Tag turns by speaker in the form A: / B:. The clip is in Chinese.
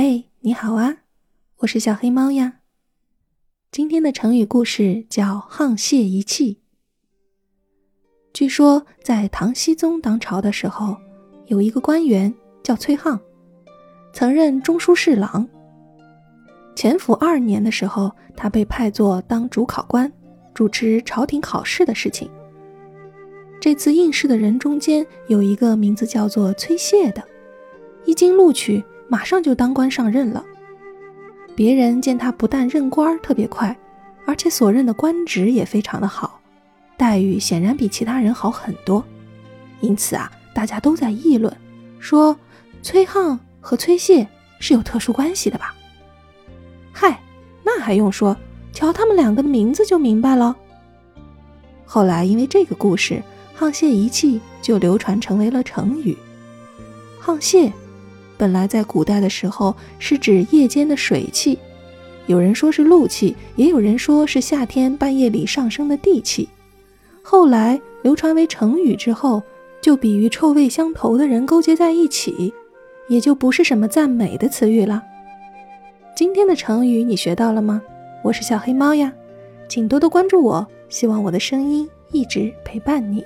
A: 嘿，你好啊，我是小黑猫呀。今天的成语故事叫“沆瀣一气”。据说在唐僖宗当朝的时候，有一个官员叫崔沆，曾任中书侍郎。乾府二年的时候，他被派做当主考官，主持朝廷考试的事情。这次应试的人中间有一个名字叫做崔谢的，一经录取。马上就当官上任了。别人见他不但任官特别快，而且所任的官职也非常的好，待遇显然比其他人好很多。因此啊，大家都在议论，说崔沆和崔谢是有特殊关系的吧？嗨，那还用说？瞧他们两个的名字就明白了。后来因为这个故事，“沆瀣一气”就流传成为了成语。沆瀣。本来在古代的时候是指夜间的水汽，有人说是露气，也有人说是夏天半夜里上升的地气。后来流传为成语之后，就比喻臭味相投的人勾结在一起，也就不是什么赞美的词语了。今天的成语你学到了吗？我是小黑猫呀，请多多关注我，希望我的声音一直陪伴你。